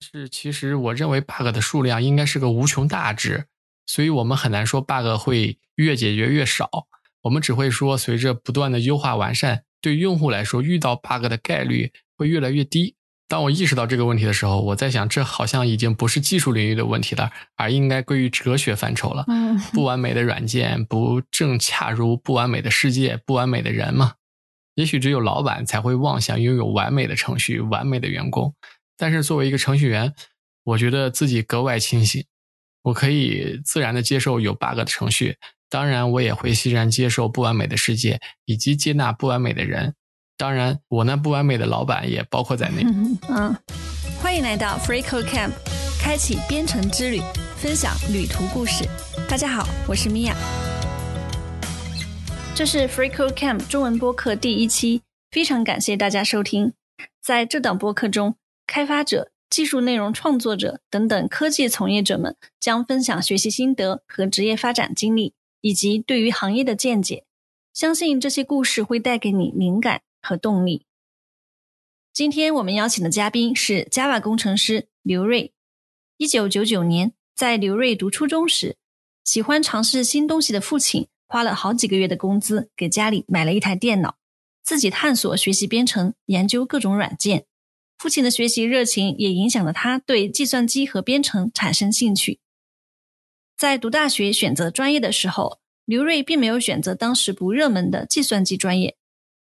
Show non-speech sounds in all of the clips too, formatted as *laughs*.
是，其实我认为 bug 的数量应该是个无穷大值，所以我们很难说 bug 会越解决越少。我们只会说，随着不断的优化完善，对用户来说遇到 bug 的概率会越来越低。当我意识到这个问题的时候，我在想，这好像已经不是技术领域的问题了，而应该归于哲学范畴了。嗯，不完美的软件不正恰如不完美的世界、不完美的人吗？也许只有老板才会妄想拥有完美的程序、完美的员工。但是作为一个程序员，我觉得自己格外清醒，我可以自然的接受有 bug 的程序，当然我也会欣然接受不完美的世界，以及接纳不完美的人。当然，我那不完美的老板也包括在内。*laughs* 嗯，欢迎来到 FreeCode Camp，开启编程之旅，分享旅途故事。大家好，我是米娅。这是 FreeCode Camp 中文播客第一期，非常感谢大家收听。在这档播客中，开发者、技术内容创作者等等科技从业者们将分享学习心得和职业发展经历，以及对于行业的见解。相信这些故事会带给你灵感。和动力。今天我们邀请的嘉宾是 Java 工程师刘瑞。一九九九年，在刘瑞读初中时，喜欢尝试新东西的父亲花了好几个月的工资给家里买了一台电脑，自己探索学习编程，研究各种软件。父亲的学习热情也影响了他对计算机和编程产生兴趣。在读大学选择专业的时候，刘瑞并没有选择当时不热门的计算机专业。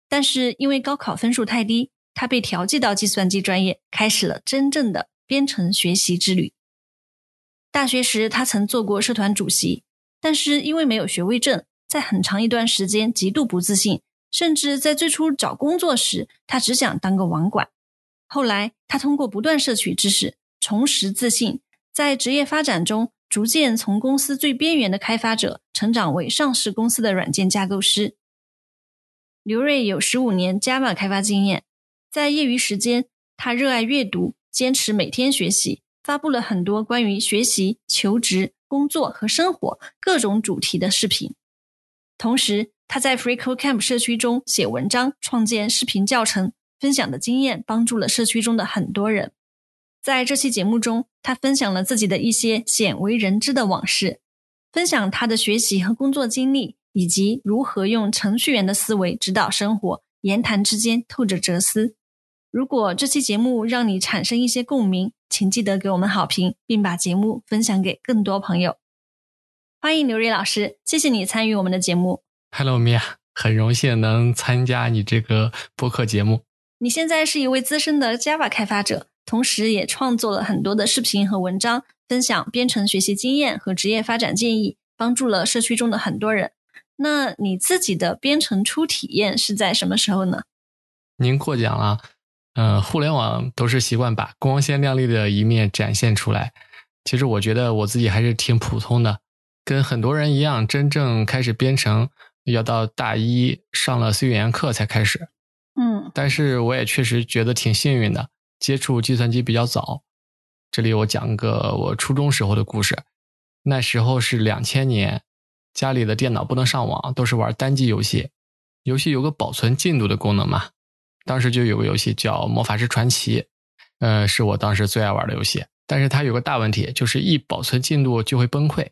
但是因为高考分数太低，他被调剂到计算机专业，开始了真正的编程学习之旅。大学时，他曾做过社团主席，但是因为没有学位证，在很长一段时间极度不自信，甚至在最初找工作时，他只想当个网管。后来，他通过不断摄取知识，重拾自信，在职业发展中，逐渐从公司最边缘的开发者，成长为上市公司的软件架构师。刘瑞有十五年 Java 开发经验，在业余时间，他热爱阅读，坚持每天学习，发布了很多关于学习、求职、工作和生活各种主题的视频。同时，他在 FreeCodeCamp 社区中写文章、创建视频教程，分享的经验帮助了社区中的很多人。在这期节目中，他分享了自己的一些鲜为人知的往事，分享他的学习和工作经历。以及如何用程序员的思维指导生活，言谈之间透着哲思。如果这期节目让你产生一些共鸣，请记得给我们好评，并把节目分享给更多朋友。欢迎刘瑞老师，谢谢你参与我们的节目。Hello Mia，很荣幸能参加你这个播客节目。你现在是一位资深的 Java 开发者，同时也创作了很多的视频和文章，分享编程学习经验和职业发展建议，帮助了社区中的很多人。那你自己的编程初体验是在什么时候呢？您过奖了。嗯，互联网都是习惯把光鲜亮丽的一面展现出来。其实我觉得我自己还是挺普通的，跟很多人一样，真正开始编程要到大一上了 C 语言课才开始。嗯，但是我也确实觉得挺幸运的，接触计算机比较早。这里我讲个我初中时候的故事，那时候是两千年。家里的电脑不能上网，都是玩单机游戏。游戏有个保存进度的功能嘛，当时就有个游戏叫《魔法师传奇》，呃，是我当时最爱玩的游戏。但是它有个大问题，就是一保存进度就会崩溃。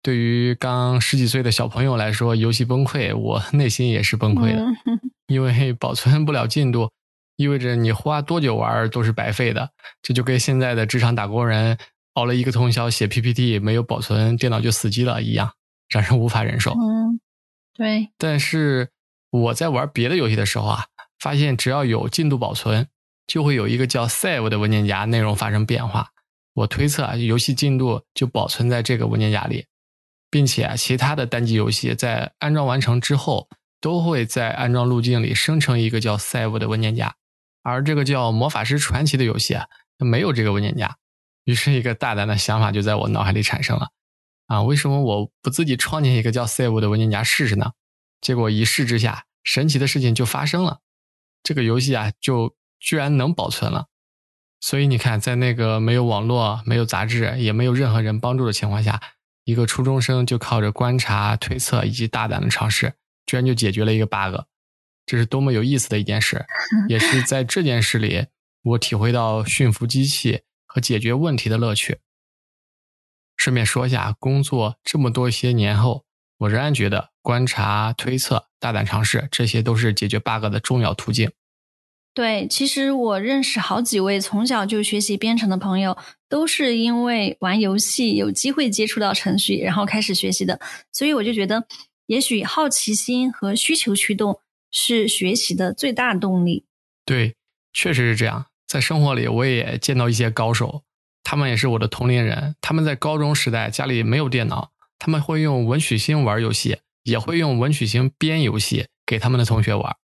对于刚十几岁的小朋友来说，游戏崩溃，我内心也是崩溃的，*laughs* 因为保存不了进度，意味着你花多久玩都是白费的。这就跟现在的职场打工人熬了一个通宵写 PPT，没有保存，电脑就死机了一样。让人无法忍受。嗯，对。但是我在玩别的游戏的时候啊，发现只要有进度保存，就会有一个叫 save 的文件夹内容发生变化。我推测啊，游戏进度就保存在这个文件夹里，并且啊，其他的单机游戏在安装完成之后，都会在安装路径里生成一个叫 save 的文件夹。而这个叫《魔法师传奇》的游戏啊，它没有这个文件夹。于是，一个大胆的想法就在我脑海里产生了。啊，为什么我不自己创建一个叫 save 的文件夹试试呢？结果一试之下，神奇的事情就发生了，这个游戏啊，就居然能保存了。所以你看，在那个没有网络、没有杂志、也没有任何人帮助的情况下，一个初中生就靠着观察、推测以及大胆的尝试，居然就解决了一个 bug。这是多么有意思的一件事！*laughs* 也是在这件事里，我体会到驯服机器。和解决问题的乐趣。顺便说一下，工作这么多些年后，我仍然觉得观察、推测、大胆尝试，这些都是解决 bug 的重要途径。对，其实我认识好几位从小就学习编程的朋友，都是因为玩游戏有机会接触到程序，然后开始学习的。所以我就觉得，也许好奇心和需求驱动是学习的最大动力。对，确实是这样。在生活里，我也见到一些高手，他们也是我的同龄人。他们在高中时代家里没有电脑，他们会用文曲星玩游戏，也会用文曲星编游戏给他们的同学玩。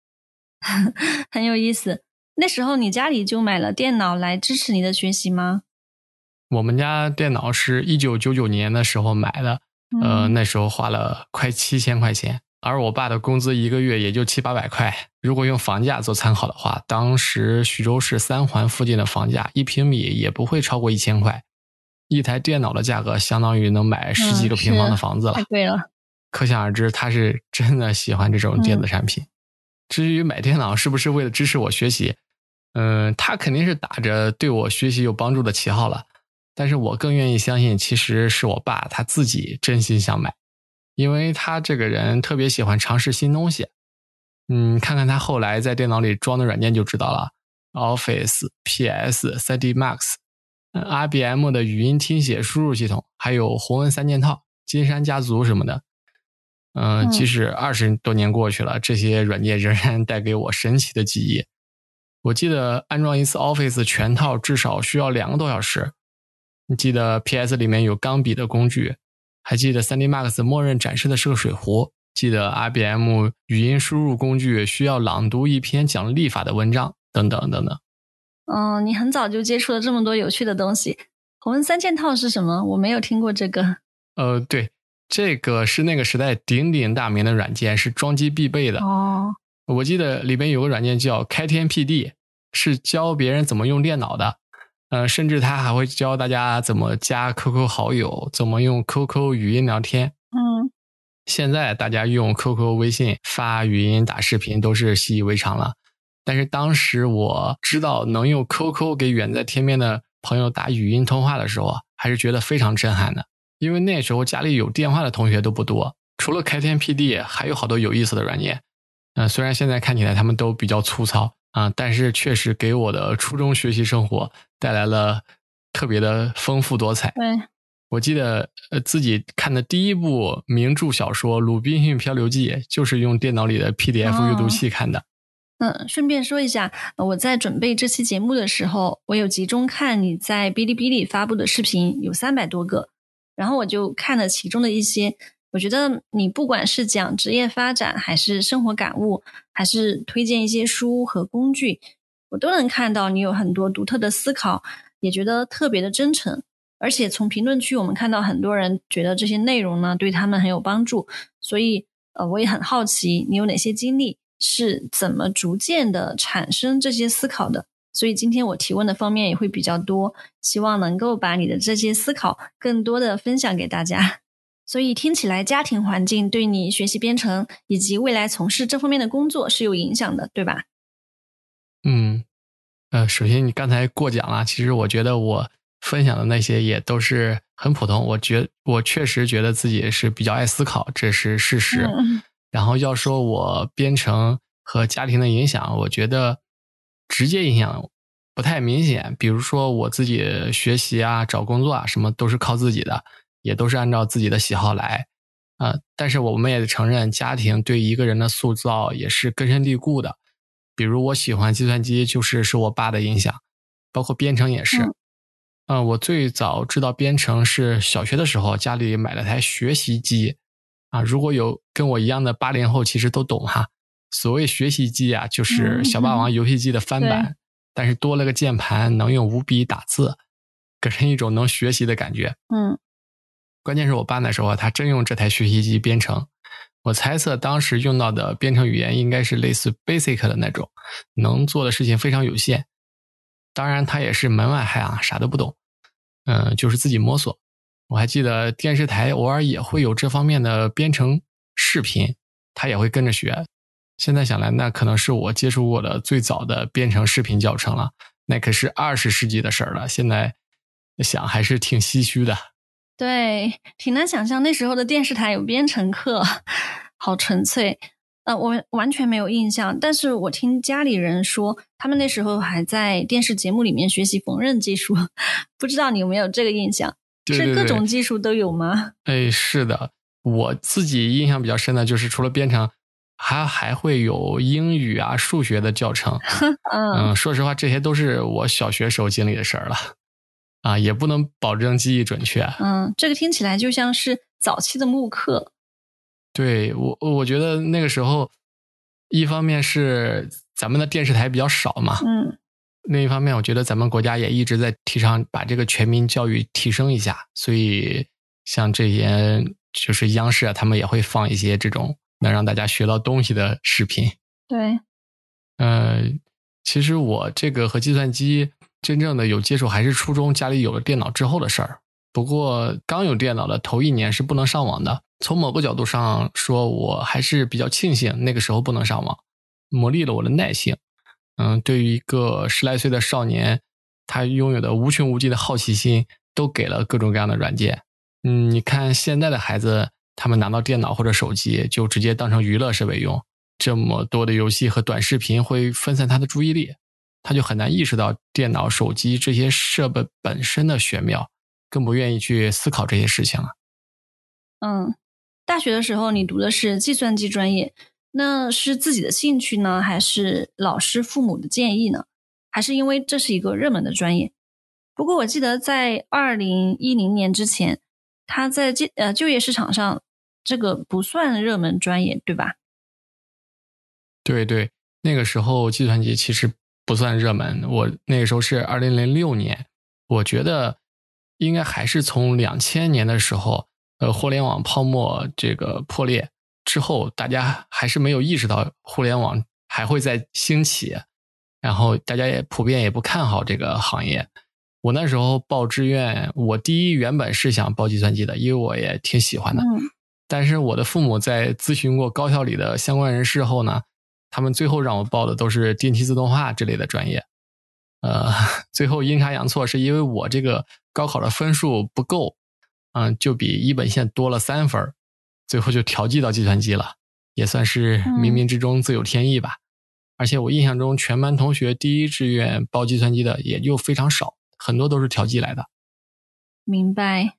*laughs* 很有意思。那时候你家里就买了电脑来支持你的学习吗？我们家电脑是一九九九年的时候买的，呃，那时候花了快七千块钱，而我爸的工资一个月也就七八百块。如果用房价做参考的话，当时徐州市三环附近的房价一平米也不会超过一千块，一台电脑的价格相当于能买十几个平方的房子了，太贵了。可想而知，他是真的喜欢这种电子产品。至于买电脑是不是为了支持我学习，嗯，他肯定是打着对我学习有帮助的旗号了。但是我更愿意相信，其实是我爸他自己真心想买，因为他这个人特别喜欢尝试新东西。嗯，看看他后来在电脑里装的软件就知道了：Office、PS、3D Max、IBM 的语音听写输入系统，还有鸿文三件套、金山家族什么的。嗯，即使二十多年过去了，这些软件仍然带给我神奇的记忆。我记得安装一次 Office 全套至少需要两个多小时。你记得 PS 里面有钢笔的工具，还记得 3D Max 默认展示的是个水壶，记得 IBM 语音输入工具需要朗读一篇讲立法的文章，等等等等。嗯，你很早就接触了这么多有趣的东西。红文三件套是什么？我没有听过这个。呃，对。这个是那个时代鼎鼎大名的软件，是装机必备的。哦，我记得里边有个软件叫开天辟地，是教别人怎么用电脑的。呃，甚至他还会教大家怎么加 QQ 好友，怎么用 QQ 语音聊天。嗯，现在大家用 QQ、微信发语音、打视频都是习以为常了。但是当时我知道能用 QQ 给远在天边的朋友打语音通话的时候啊，还是觉得非常震撼的。因为那时候家里有电话的同学都不多，除了开天辟地，还有好多有意思的软件。嗯，虽然现在看起来他们都比较粗糙啊，但是确实给我的初中学习生活带来了特别的丰富多彩。对，我记得呃自己看的第一部名著小说《鲁滨逊漂流记》就是用电脑里的 PDF 阅读器看的。嗯，顺便说一下，我在准备这期节目的时候，我有集中看你在哔哩哔哩发布的视频，有三百多个。然后我就看了其中的一些，我觉得你不管是讲职业发展，还是生活感悟，还是推荐一些书和工具，我都能看到你有很多独特的思考，也觉得特别的真诚。而且从评论区我们看到很多人觉得这些内容呢对他们很有帮助，所以呃我也很好奇你有哪些经历，是怎么逐渐的产生这些思考的。所以今天我提问的方面也会比较多，希望能够把你的这些思考更多的分享给大家。所以听起来家庭环境对你学习编程以及未来从事这方面的工作是有影响的，对吧？嗯，呃，首先你刚才过奖了，其实我觉得我分享的那些也都是很普通。我觉我确实觉得自己是比较爱思考，这是事实。然后要说我编程和家庭的影响，我觉得。直接影响不太明显，比如说我自己学习啊、找工作啊，什么都是靠自己的，也都是按照自己的喜好来啊。但是我们也承认，家庭对一个人的塑造也是根深蒂固的。比如我喜欢计算机，就是受我爸的影响，包括编程也是。嗯，我最早知道编程是小学的时候，家里买了台学习机啊。如果有跟我一样的八零后，其实都懂哈。所谓学习机啊，就是小霸王游戏机的翻版，但是多了个键盘，能用五笔打字，给人一种能学习的感觉。嗯，关键是我爸那时候他真用这台学习机编程，我猜测当时用到的编程语言应该是类似 Basic 的那种，能做的事情非常有限。当然他也是门外汉啊，啥都不懂，嗯，就是自己摸索。我还记得电视台偶尔也会有这方面的编程视频，他也会跟着学。现在想来，那可能是我接触过的最早的编程视频教程了。那可是二十世纪的事儿了。现在想还是挺唏嘘的。对，挺难想象那时候的电视台有编程课，好纯粹。呃，我完全没有印象，但是我听家里人说，他们那时候还在电视节目里面学习缝纫技术，不知道你有没有这个印象？是各种技术都有吗？哎，是的，我自己印象比较深的就是除了编程，还还会有英语啊、数学的教程。*laughs* 嗯，说实话，这些都是我小学时候经历的事儿了。啊，也不能保证记忆准确。嗯，这个听起来就像是早期的慕课。对我，我觉得那个时候，一方面是咱们的电视台比较少嘛，嗯，另一方面，我觉得咱们国家也一直在提倡把这个全民教育提升一下，所以像这些就是央视啊，他们也会放一些这种能让大家学到东西的视频。对，呃，其实我这个和计算机。真正的有接触还是初中家里有了电脑之后的事儿。不过刚有电脑的头一年是不能上网的。从某个角度上说，我还是比较庆幸那个时候不能上网，磨砺了我的耐性。嗯，对于一个十来岁的少年，他拥有的无穷无尽的好奇心，都给了各种各样的软件。嗯，你看现在的孩子，他们拿到电脑或者手机就直接当成娱乐设备用，这么多的游戏和短视频会分散他的注意力。他就很难意识到电脑、手机这些设备本身的玄妙，更不愿意去思考这些事情了。嗯，大学的时候你读的是计算机专业，那是自己的兴趣呢，还是老师、父母的建议呢？还是因为这是一个热门的专业？不过我记得在二零一零年之前，他在就呃就业市场上这个不算热门专业，对吧？对对，那个时候计算机其实。不算热门，我那个时候是二零零六年，我觉得应该还是从两千年的时候，呃，互联网泡沫这个破裂之后，大家还是没有意识到互联网还会再兴起，然后大家也普遍也不看好这个行业。我那时候报志愿，我第一原本是想报计算机的，因为我也挺喜欢的，但是我的父母在咨询过高校里的相关人士后呢。他们最后让我报的都是电气自动化这类的专业，呃，*laughs* 最后阴差阳错是因为我这个高考的分数不够，嗯，就比一本线多了三分，最后就调剂到计算机了，也算是冥冥之中自有天意吧。而且我印象中，全班同学第一志愿报计算机的也就非常少，很多都是调剂来的。明白，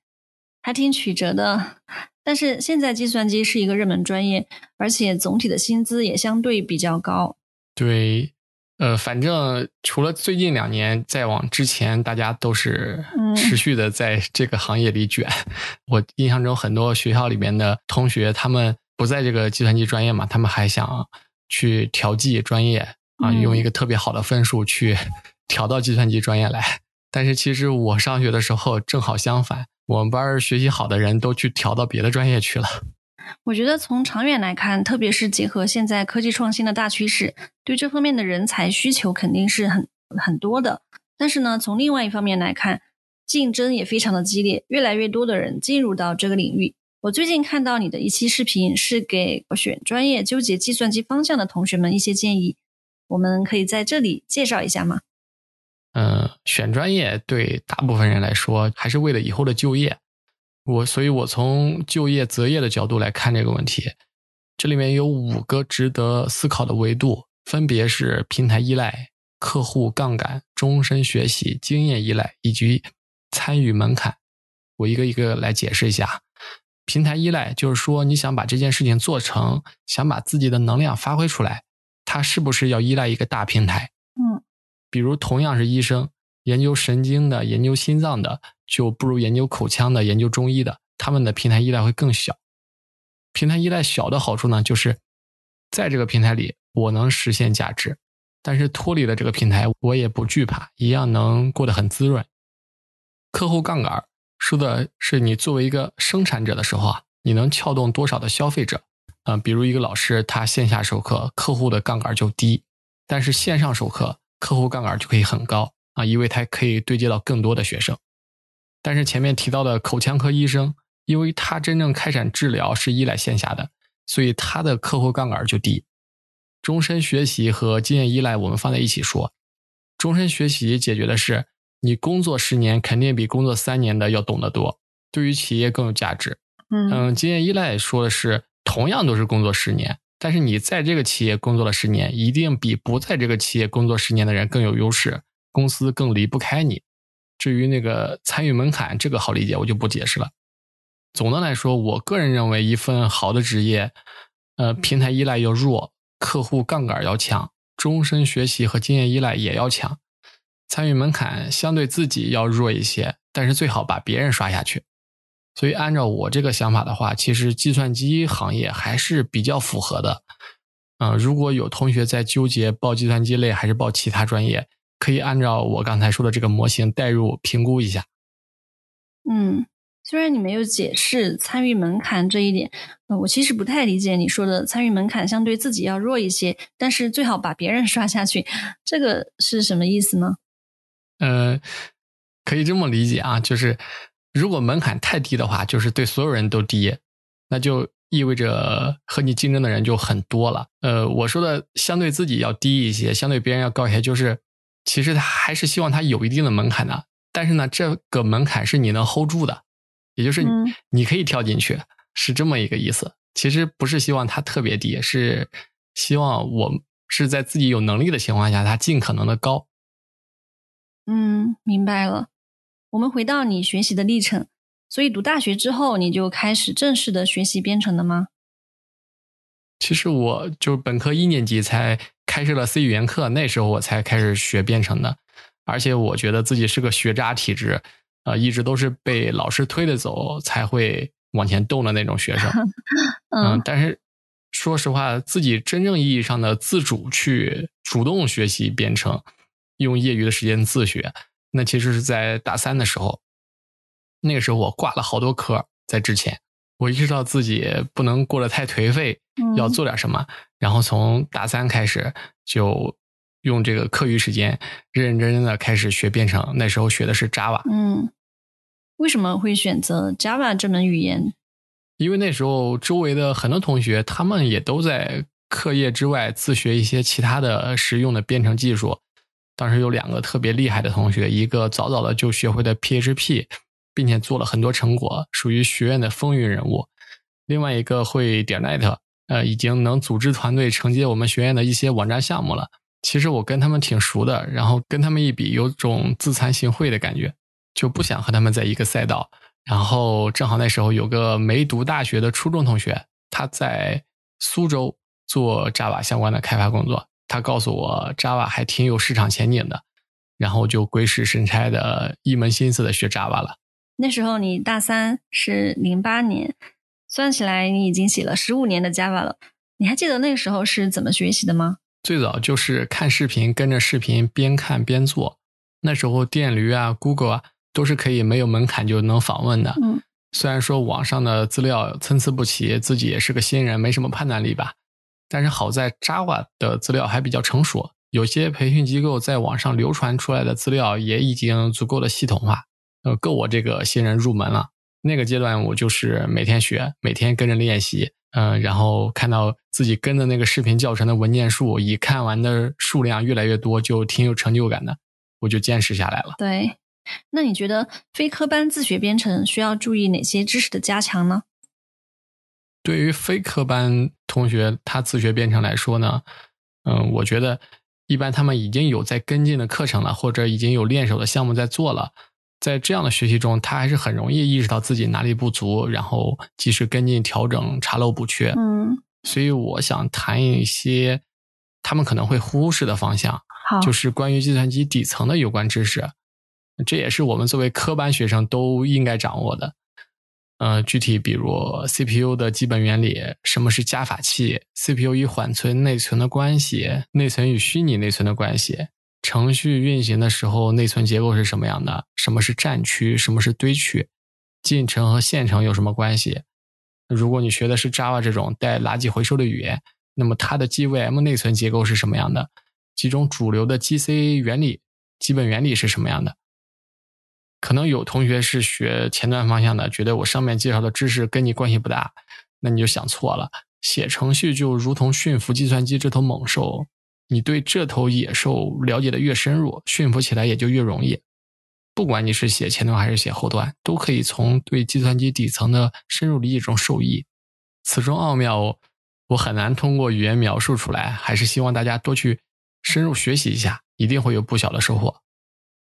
还挺曲折的。但是现在计算机是一个热门专业，而且总体的薪资也相对比较高。对，呃，反正除了最近两年，再往之前，大家都是持续的在这个行业里卷。我印象中，很多学校里面的同学，他们不在这个计算机专业嘛，他们还想去调剂专业啊，用一个特别好的分数去 *laughs* 调到计算机专业来。但是其实我上学的时候正好相反。我们班学习好的人都去调到别的专业去了。*laughs* 我觉得从长远来看，特别是结合现在科技创新的大趋势，对这方面的人才需求肯定是很很多的。但是呢，从另外一方面来看，竞争也非常的激烈，越来越多的人进入到这个领域。我最近看到你的一期视频，是给选专业、纠结计算机方向的同学们一些建议，我们可以在这里介绍一下吗？嗯，选专业对大部分人来说还是为了以后的就业。我，所以我从就业择业的角度来看这个问题。这里面有五个值得思考的维度，分别是平台依赖、客户杠杆、终身学习、经验依赖以及参与门槛。我一个一个来解释一下。平台依赖就是说，你想把这件事情做成，想把自己的能量发挥出来，它是不是要依赖一个大平台？比如，同样是医生，研究神经的、研究心脏的，就不如研究口腔的、研究中医的，他们的平台依赖会更小。平台依赖小的好处呢，就是在这个平台里，我能实现价值，但是脱离了这个平台，我也不惧怕，一样能过得很滋润。客户杠杆说的是你作为一个生产者的时候啊，你能撬动多少的消费者？啊，比如一个老师，他线下授课，客户的杠杆就低，但是线上授课。客户杠杆就可以很高啊，因为它可以对接到更多的学生。但是前面提到的口腔科医生，因为他真正开展治疗是依赖线下的，所以他的客户杠杆就低。终身学习和经验依赖，我们放在一起说，终身学习解决的是你工作十年肯定比工作三年的要懂得多，对于企业更有价值。嗯嗯，经验依赖说的是同样都是工作十年，但是你在这个企业工作了十年，一定比不在这个企业工作十年的人更有优势，公司更离不开你。至于那个参与门槛，这个好理解，我就不解释了。总的来说，我个人认为，一份好的职业，呃，平台依赖要弱，客户杠杆要强，终身学习和经验依赖也要强，参与门槛相对自己要弱一些，但是最好把别人刷下去。所以，按照我这个想法的话，其实计算机行业还是比较符合的。嗯、如果有同学在纠结报计算机类还是报其他专业，可以按照我刚才说的这个模型代入评估一下。嗯，虽然你没有解释参与门槛这一点，呃，我其实不太理解你说的参与门槛相对自己要弱一些，但是最好把别人刷下去，这个是什么意思呢？呃，可以这么理解啊，就是如果门槛太低的话，就是对所有人都低，那就意味着和你竞争的人就很多了。呃，我说的相对自己要低一些，相对别人要高一些，就是其实他还是希望他有一定的门槛的，但是呢，这个门槛是你能 hold 住的，也就是你,、可以跳进去，是这么一个意思。其实不是希望它特别低，是希望我是在自己有能力的情况下，它尽可能的高。嗯，明白了。我们回到你学习的历程，所以读大学之后，你就开始正式的学习编程了吗？其实我就本科一年级才开设了 C 语言课，那时候我才开始学编程的，而且我觉得自己是个学渣体质，呃，一直都是被老师推着走才会往前动的那种学生。*laughs* 嗯，嗯但是说实话，自己真正意义上的自主去主动学习编程，用业余的时间自学，那其实是在大三的时候。那个时候我挂了好多科，在之前我意识到自己不能过得太颓废，嗯要做点什么。然后从大三开始就用这个课余时间认认真真的开始学编程。那时候学的是 Java，嗯，为什么会选择 Java 这门语言？因为那时候周围的很多同学，他们也都在课业之外自学一些其他的实用的编程技术。当时有两个特别厉害的同学，一个早早的就学会了 PHP，并且做了很多成果，属于学院的风云人物；另外一个会点 net，呃，已经能组织团队承接我们学院的一些网站项目了。其实我跟他们挺熟的，然后跟他们一比，有种自惭形秽的感觉，就不想和他们在一个赛道。然后正好那时候有个没读大学的初中同学，他在苏州做 Java 相关的开发工作，他告诉我 Java 还挺有市场前景的，然后就鬼使神差的一门心思的学 Java 了。那时候你大三是零八年，算起来你已经写了十五年的 Java 了。你还记得那个时候是怎么学习的吗？最早就是看视频，跟着视频边看边做。那时候电驴啊、Google 啊都是可以没有门槛就能访问的。嗯虽然说网上的资料参差不齐，自己也是个新人，没什么判断力吧。但是好在 Java 的资料还比较成熟，有些培训机构在网上流传出来的资料也已经足够的系统化，呃，够我这个新人入门了。那个阶段我就是每天学，每天跟着练习，嗯、然后看到自己跟的那个视频教程的文件数，已看完的数量越来越多，就挺有成就感的，我就坚持下来了。对。那你觉得非科班自学编程需要注意哪些知识的加强呢？对于非科班同学，他自学编程来说呢，嗯，我觉得一般他们已经有在跟进的课程了，或者已经有练手的项目在做了。在这样的学习中，他还是很容易意识到自己哪里不足，然后及时跟进调整、查漏补缺。嗯，所以我想谈一些他们可能会忽视的方向，就是关于计算机底层的有关知识，这也是我们作为科班学生都应该掌握的。呃，具体比如 CPU 的基本原理，什么是加法器，CPU 与缓存、内存的关系，内存与虚拟内存的关系，程序运行的时候内存结构是什么样的，什么是战区，什么是堆区，进程和线程有什么关系？如果你学的是 Java 这种带垃圾回收的语言，那么它的 GVM 内存结构是什么样的？几种主流的 GC 原理基本原理是什么样的？可能有同学是学前端方向的，觉得我上面介绍的知识跟你关系不大，那你就想错了。写程序就如同驯服计算机这头猛兽，你对这头野兽了解的越深入，驯服起来也就越容易。不管你是写前端还是写后端，都可以从对计算机底层的深入理解中受益。此中奥妙，我很难通过语言描述出来，还是希望大家多去深入学习一下，一定会有不小的收获。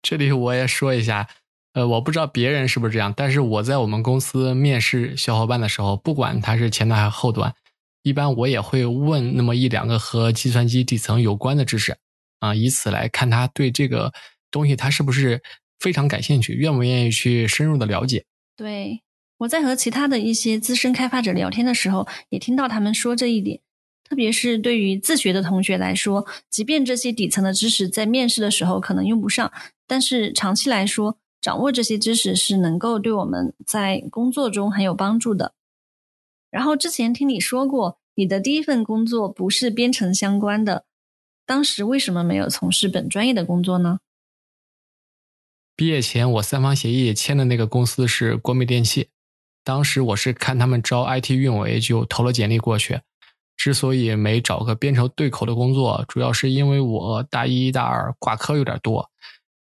这里我也说一下，呃，我不知道别人是不是这样，但是我在我们公司面试小伙伴的时候，不管他是前端还是后端，一般我也会问那么一两个和计算机底层有关的知识，啊，以此来看他对这个东西他是不是非常感兴趣，愿不愿意去深入的了解。对，我在和其他的一些资深开发者聊天的时候，也听到他们说这一点。特别是对于自学的同学来说，即便这些底层的知识在面试的时候可能用不上，但是长期来说，掌握这些知识是能够对我们在工作中很有帮助的。然后之前听你说过，你的第一份工作不是编程相关的，当时为什么没有从事本专业的工作呢？毕业前我三方协议签的那个公司是国美电器，当时我是看他们招 IT 运维就投了简历过去。之所以没找个编程对口的工作，主要是因为我大一、大二挂科有点多，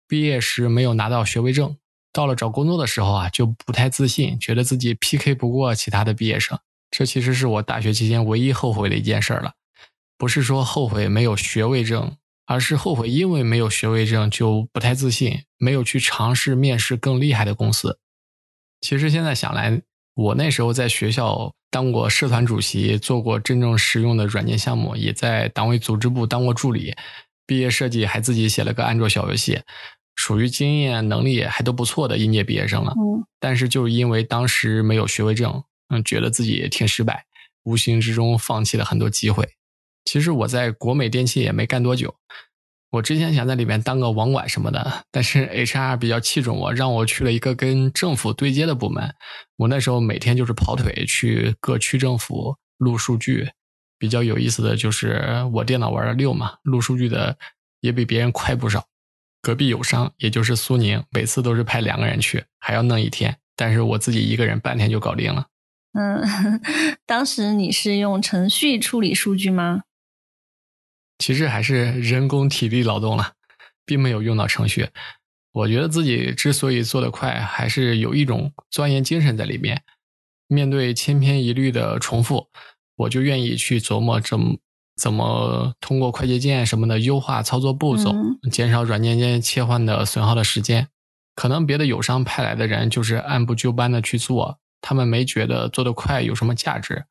毕业时没有拿到学位证。到了找工作的时候啊，就不太自信，觉得自己 PK 不过其他的毕业生。这其实是我大学期间唯一后悔的一件事了。不是说后悔没有学位证，而是后悔因为没有学位证就不太自信，没有去尝试面试更厉害的公司。其实现在想来，我那时候在学校。当过社团主席，做过真正实用的软件项目，也在党委组织部当过助理。毕业设计还自己写了个安卓小游戏，属于经验能力还都不错的应届毕业生了。嗯，但是就是因为当时没有学位证，嗯，觉得自己挺失败，无形之中放弃了很多机会。其实我在国美电器也没干多久。我之前想在里面当个网管什么的，但是 HR 比较器重我，让我去了一个跟政府对接的部门。我那时候每天就是跑腿去各区政府录数据。比较有意思的就是我电脑玩的溜嘛，录数据的也比别人快不少。隔壁友商也就是苏宁，每次都是派两个人去，还要弄一天，但是我自己一个人半天就搞定了。嗯，*laughs* 当时你是用程序处理数据吗？其实还是人工体力劳动了，并没有用到程序。我觉得自己之所以做得快，还是有一种钻研精神在里面。面对千篇一律的重复，我就愿意去琢磨怎么怎么通过快捷键什么的优化操作步骤，减少软件间切换的损耗的时间。可能别的友商派来的人就是按部就班的去做，他们没觉得做得快有什么价值，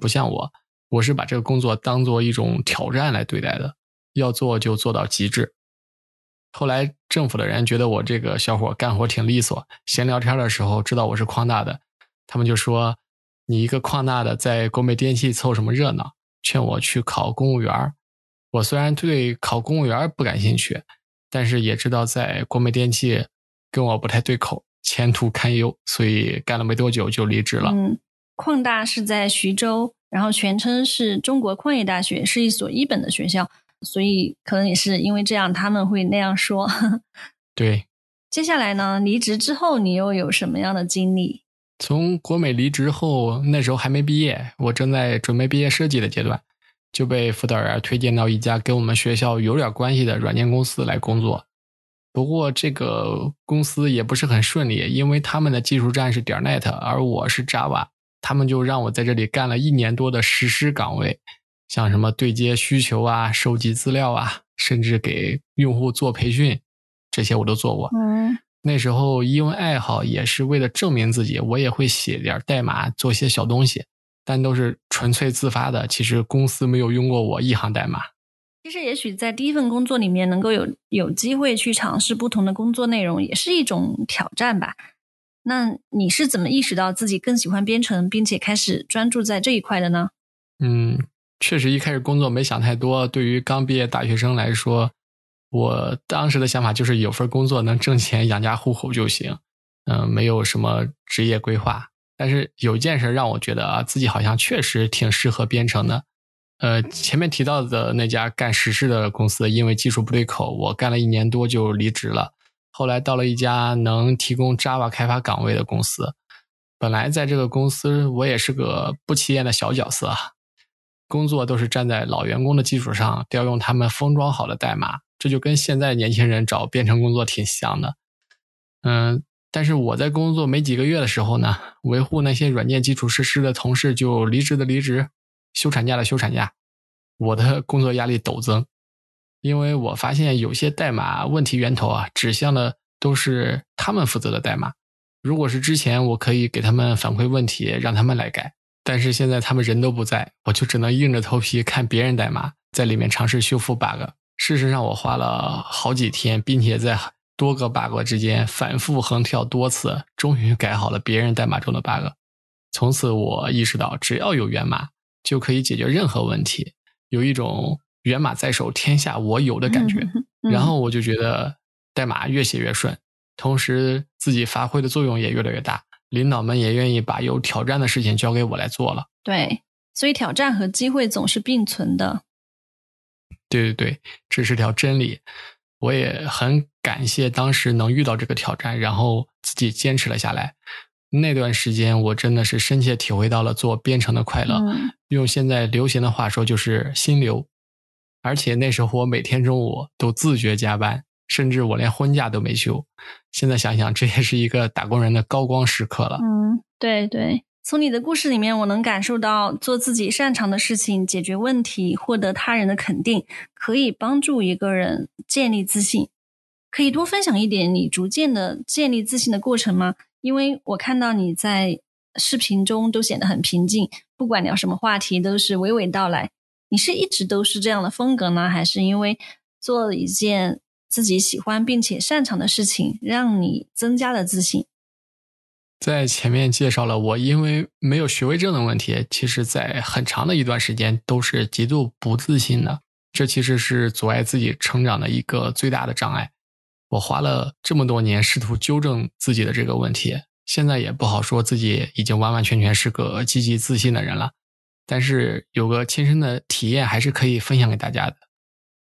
不像我。我是把这个工作当做一种挑战来对待的，要做就做到极致。后来政府的人觉得我这个小伙干活挺利索，闲聊天的时候知道我是矿大的，他们就说：“你一个矿大的在国美电器凑什么热闹？”劝我去考公务员。我虽然对考公务员不感兴趣，但是也知道在国美电器跟我不太对口，前途堪忧，所以干了没多久就离职了。嗯，矿大是在徐州。然后全称是中国矿业大学，是一所一本的学校，所以可能也是因为这样，他们会那样说。*laughs* 对，接下来呢？离职之后，你又有什么样的经历？从国美离职后，那时候还没毕业，我正在准备毕业设计的阶段，就被辅导员推荐到一家跟我们学校有点关系的软件公司来工作。不过这个公司也不是很顺利，因为他们的技术站是点 .NET，而我是 Java。他们就让我在这里干了一年多的实施岗位，像什么对接需求啊、收集资料啊，甚至给用户做培训，这些我都做过。那时候因为爱好，也是为了证明自己，我也会写点代码，做些小东西，但都是纯粹自发的。其实公司没有用过我一行代码。其实，也许在第一份工作里面，能够有有机会去尝试不同的工作内容，也是一种挑战吧。那你是怎么意识到自己更喜欢编程，并且开始专注在这一块的呢？嗯，确实一开始工作没想太多。对于刚毕业大学生来说，我当时的想法就是有份工作能挣钱养家糊口就行。嗯，没有什么职业规划。但是有一件事让我觉得啊，自己好像确实挺适合编程的。呃，前面提到的那家干实事的公司，因为技术不对口，我干了一年多就离职了。后来到了一家能提供 Java 开发岗位的公司，本来在这个公司我也是个不起眼的小角色，工作都是站在老员工的基础上调用他们封装好的代码，这就跟现在年轻人找编程工作挺像的。嗯，但是我在工作没几个月的时候呢，维护那些软件基础设施的同事就离职的离职，休产假的休产假，我的工作压力陡增，因为我发现有些代码问题源头啊，指向的都是他们负责的代码。如果是之前，我可以给他们反馈问题，让他们来改。但是现在他们人都不在，我就只能硬着头皮看别人代码，在里面尝试修复 bug。事实上，我花了好几天，并且在多个 bug 之间反复横跳多次，终于改好了别人代码中的 bug。从此，我意识到，只要有源码，就可以解决任何问题，有一种源码在手，天下我有的感觉。然后我就觉得代码越写越顺。同时，自己发挥的作用也越来越大，领导们也愿意把有挑战的事情交给我来做了。对，所以挑战和机会总是并存的。对对对，这是条真理。我也很感谢当时能遇到这个挑战，然后自己坚持了下来。那段时间，我真的是深切体会到了做编程的快乐。用现在流行的话说，就是心流。而且那时候，我每天中午都自觉加班。甚至我连婚假都没休，现在想想，这也是一个打工人的高光时刻了。嗯，对对，从你的故事里面，我能感受到做自己擅长的事情，解决问题，获得他人的肯定，可以帮助一个人建立自信。可以多分享一点你逐渐的建立自信的过程吗？因为我看到你在视频中都显得很平静，不管聊什么话题都是娓娓道来。你是一直都是这样的风格呢，还是因为做了一件？自己喜欢并且擅长的事情，让你增加了自信。在前面介绍了我因为没有学位证的问题，其实在很长的一段时间都是极度不自信的。这其实是阻碍自己成长的一个最大的障碍。我花了这么多年试图纠正自己的这个问题，现在也不好说自己已经完完全全是个积极自信的人了。但是有个亲身的体验还是可以分享给大家的，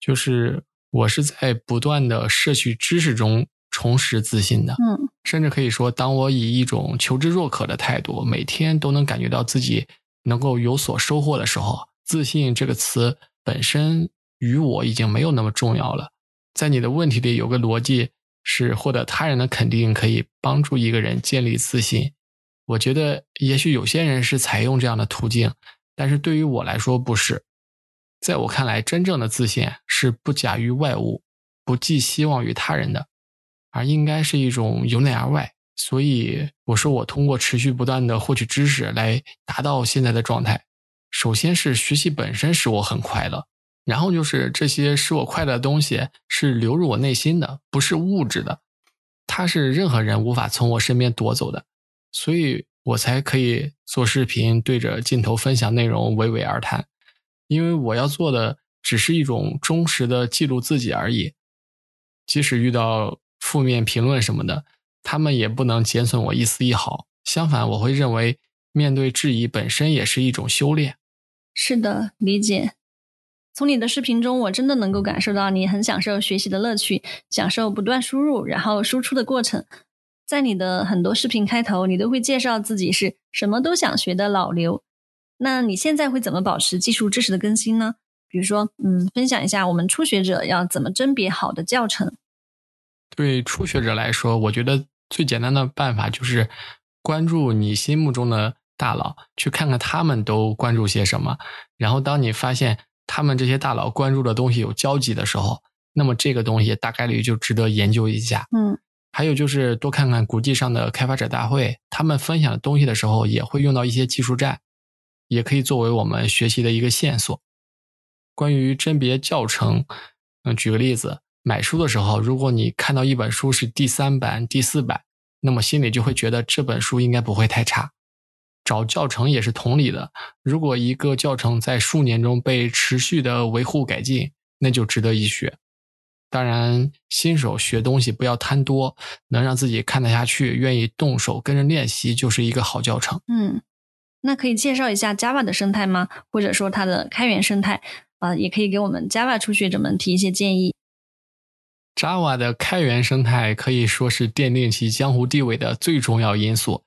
就是。我是在不断的摄取知识中重拾自信的，嗯，甚至可以说，当我以一种求知若渴的态度，每天都能感觉到自己能够有所收获的时候，自信这个词本身与我已经没有那么重要了。在你的问题里有个逻辑是获得他人的肯定可以帮助一个人建立自信，我觉得也许有些人是采用这样的途径，但是对于我来说不是。在我看来，真正的自信是不假于外物，不寄希望于他人的，而应该是一种由内而外。所以我说，我通过持续不断的获取知识来达到现在的状态。首先是学习本身使我很快乐，然后就是这些使我快乐的东西是流入我内心的，不是物质的，它是任何人无法从我身边夺走的，所以我才可以做视频，对着镜头分享内容，娓娓而谈。因为我要做的只是一种忠实的记录自己而已，即使遇到负面评论什么的，他们也不能减损我一丝一毫。相反，我会认为面对质疑本身也是一种修炼。是的，理解。从你的视频中，我真的能够感受到你很享受学习的乐趣，享受不断输入然后输出的过程。在你的很多视频开头，你都会介绍自己是什么都想学的老刘。那你现在会怎么保持技术知识的更新呢？比如说，嗯，分享一下我们初学者要怎么甄别好的教程。对初学者来说，我觉得最简单的办法就是关注你心目中的大佬，去看看他们都关注些什么。然后，当你发现他们这些大佬关注的东西有交集的时候，那么这个东西大概率就值得研究一下。嗯，还有就是多看看国际上的开发者大会，他们分享的东西的时候也会用到一些技术栈。也可以作为我们学习的一个线索。关于甄别教程，嗯，举个例子，买书的时候，如果你看到一本书是第三版、第四版，那么心里就会觉得这本书应该不会太差。找教程也是同理的，如果一个教程在数年中被持续的维护改进，那就值得一学。当然，新手学东西不要贪多，能让自己看得下去、愿意动手跟着练习，就是一个好教程。嗯。那可以介绍一下 Java 的生态吗？或者说它的开源生态？啊，也可以给我们 Java 初学者们提一些建议。Java 的开源生态可以说是奠定其江湖地位的最重要因素，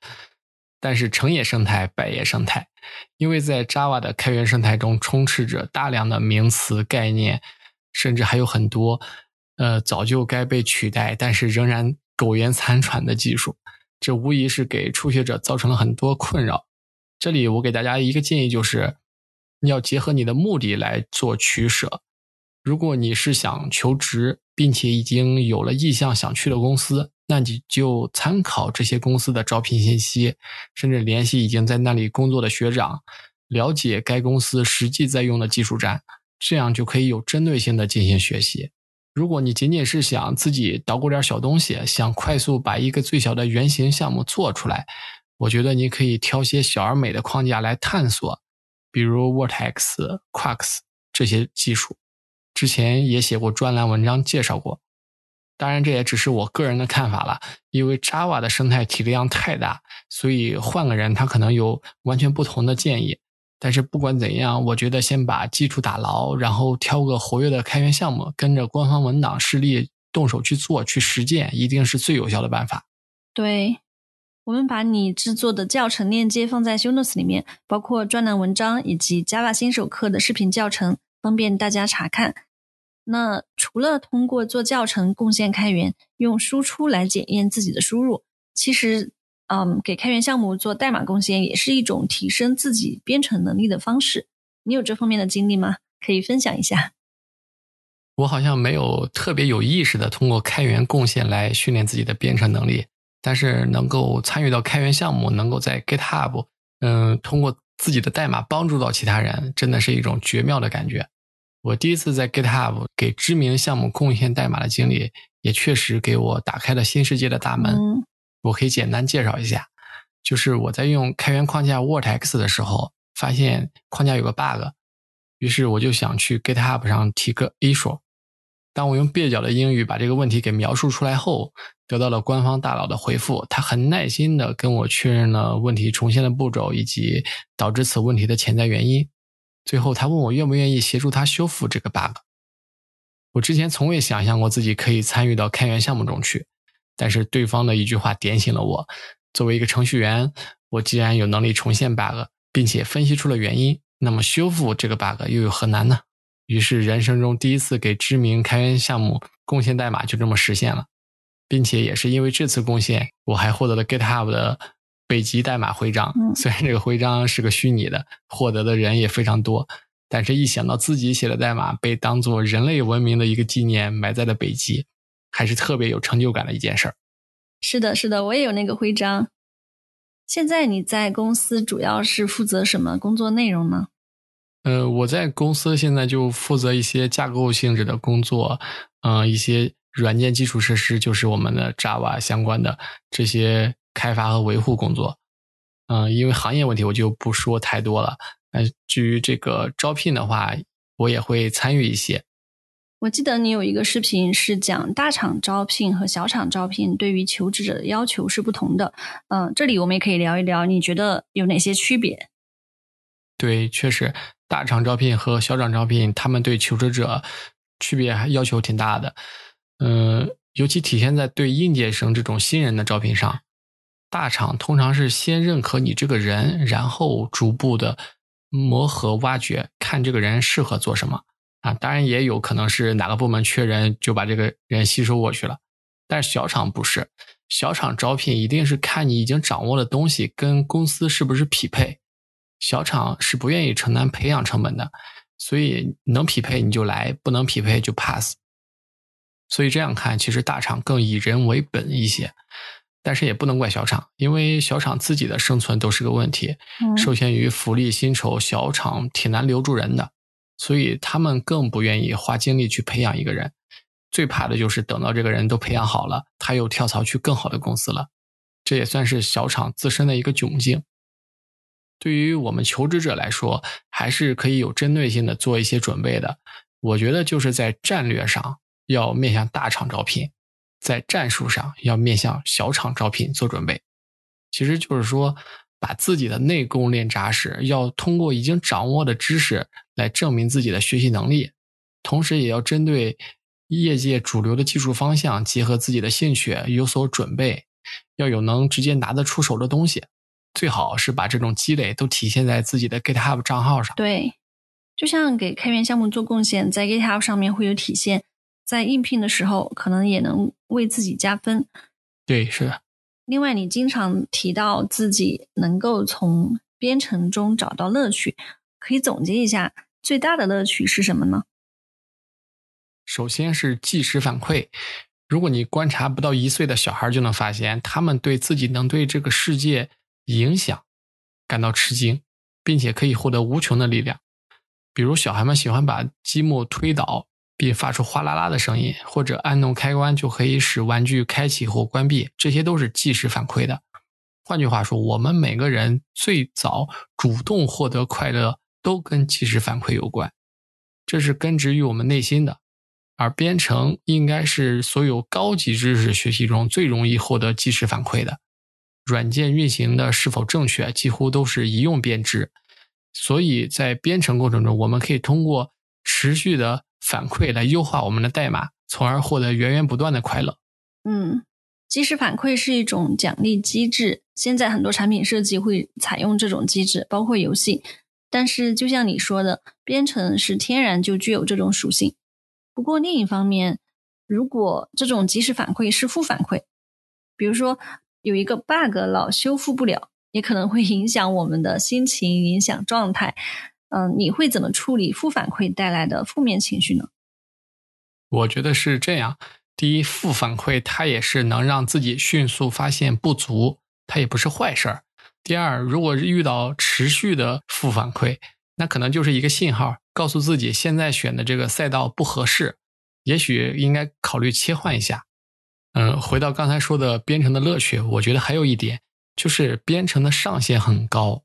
但是成也生态，败也生态，因为在 Java 的开源生态中充斥着大量的名词概念，甚至还有很多呃早就该被取代，但是仍然苟延残喘的技术，这无疑是给初学者造成了很多困扰。这里我给大家一个建议，就是你要结合你的目的来做取舍。如果你是想求职，并且已经有了意向想去的公司，那你就参考这些公司的招聘信息，甚至联系已经在那里工作的学长，了解该公司实际在用的技术栈，这样就可以有针对性的进行学习。如果你仅仅是想自己捣鼓点小东西，想快速把一个最小的原型项目做出来，我觉得你可以挑些小而美的框架来探索，比如 Vertex、Quarks 这些技术。之前也写过专栏文章介绍过。当然，这也只是我个人的看法了，因为 Java 的生态体量太大，所以换个人他可能有完全不同的建议。但是不管怎样，我觉得先把基础打牢，然后挑个活跃的开源项目，跟着官方文档示例，动手去做、去实践，一定是最有效的办法。对，我们把你制作的教程链接放在 Show Notes 里面，包括专栏文章以及 Java 新手课的视频教程，方便大家查看。那除了通过做教程贡献开源，用输出来检验自己的输入，其实，嗯，给开源项目做代码贡献也是一种提升自己编程能力的方式。你有这方面的经历吗？可以分享一下。我好像没有特别有意识的通过开源贡献来训练自己的编程能力，但是能够参与到开源项目，能够在 GitHub，嗯，通过自己的代码帮助到其他人，真的是一种绝妙的感觉。我第一次在 GitHub 给知名项目贡献代码的经历，也确实给我打开了新世界的大门。我可以简单介绍一下，就是我在用开源框架 Vortex 的时候，发现框架有个 bug，于是我就想去 GitHub 上提个 issue。当我用蹩脚的英语把这个问题给描述出来后，得到了官方大佬的回复，他很耐心的跟我确认了问题重现的步骤以及导致此问题的潜在原因。最后，他问我愿不愿意协助他修复这个 bug。我之前从未想象过自己可以参与到开源项目中去，但是对方的一句话点醒了我。作为一个程序员，我既然有能力重现 bug，并且分析出了原因，那么修复这个 bug 又有何难呢？于是，人生中第一次给知名开源项目贡献代码就这么实现了，并且也是因为这次贡献，我还获得了 GitHub 的。北极代码徽章，*laughs* 虽然这个徽章是个虚拟的，获得的人也非常多，但是一想到自己写的代码被当做人类文明的一个纪念埋在了北极，还是特别有成就感的一件事儿。是的，是的，我也有那个徽章。现在你在公司主要是负责什么工作内容呢？呃，我在公司现在就负责一些架构性质的工作，嗯，一些软件基础设施，就是我们的 Java 相关的这些。开发和维护工作，嗯，因为行业问题，我就不说太多了。那至于这个招聘的话，我也会参与一些。我记得你有一个视频是讲大厂招聘和小厂招聘对于求职者的要求是不同的。嗯，这里我们也可以聊一聊，你觉得有哪些区别？对，确实，大厂招聘和小厂招聘，他们对求职者区别还要求挺大的。嗯，尤其体现在对应届生这种新人的招聘上。大厂通常是先认可你这个人，然后逐步的磨合挖掘，看这个人适合做什么啊。当然也有可能是哪个部门缺人，就把这个人吸收过去了。但是小厂不是，小厂招聘一定是看你已经掌握的东西跟公司是不是匹配。小厂是不愿意承担培养成本的，所以能匹配你就来，不能匹配就 pass。所以这样看，其实大厂更以人为本一些。但是也不能怪小厂，因为小厂自己的生存都是个问题，受限于福利薪酬，小厂挺难留住人的，所以他们更不愿意花精力去培养一个人，最怕的就是等到这个人都培养好了，他又跳槽去更好的公司了，这也算是小厂自身的一个窘境。对于我们求职者来说，还是可以有针对性的做一些准备的。我觉得就是在战略上要面向大厂招聘。在战术上要面向小厂招聘做准备，其实就是说把自己的内功练扎实，要通过已经掌握的知识来证明自己的学习能力，同时也要针对业界主流的技术方向，结合自己的兴趣有所准备，要有能直接拿得出手的东西，最好是把这种积累都体现在自己的 GitHub 账号上。对，就像给开源项目做贡献，在 GitHub 上面会有体现。在应聘的时候，可能也能为自己加分。对，是的。另外，你经常提到自己能够从编程中找到乐趣，可以总结一下最大的乐趣是什么呢？首先是即时反馈。如果你观察不到一岁的小孩，就能发现他们对自己能对这个世界影响感到吃惊，并且可以获得无穷的力量。比如，小孩们喜欢把积木推倒并发出哗啦啦的声音，或者按动开关就可以使玩具开启或关闭，这些都是即时反馈的。换句话说，我们每个人最早主动获得快乐，都跟即时反馈有关，这是根植于我们内心的。而编程应该是所有高级知识学习中最容易获得即时反馈的。软件运行的是否正确，几乎都是一用便知。所以在编程过程中，我们可以通过持续的反馈来优化我们的代码，从而获得源源不断的快乐。嗯，即时反馈是一种奖励机制，现在很多产品设计会采用这种机制，包括游戏。但是，就像你说的，编程是天然就具有这种属性。不过另一方面，如果这种即时反馈是负反馈，比如说有一个 bug 老修复不了，也可能会影响我们的心情，影响状态。嗯，你会怎么处理负反馈带来的负面情绪呢？我觉得是这样：第一，负反馈它也是能让自己迅速发现不足，它也不是坏事儿；第二，如果遇到持续的负反馈，那可能就是一个信号。告诉自己现在选的这个赛道不合适，也许应该考虑切换一下。嗯，回到刚才说的编程的乐趣，我觉得还有一点就是编程的上限很高。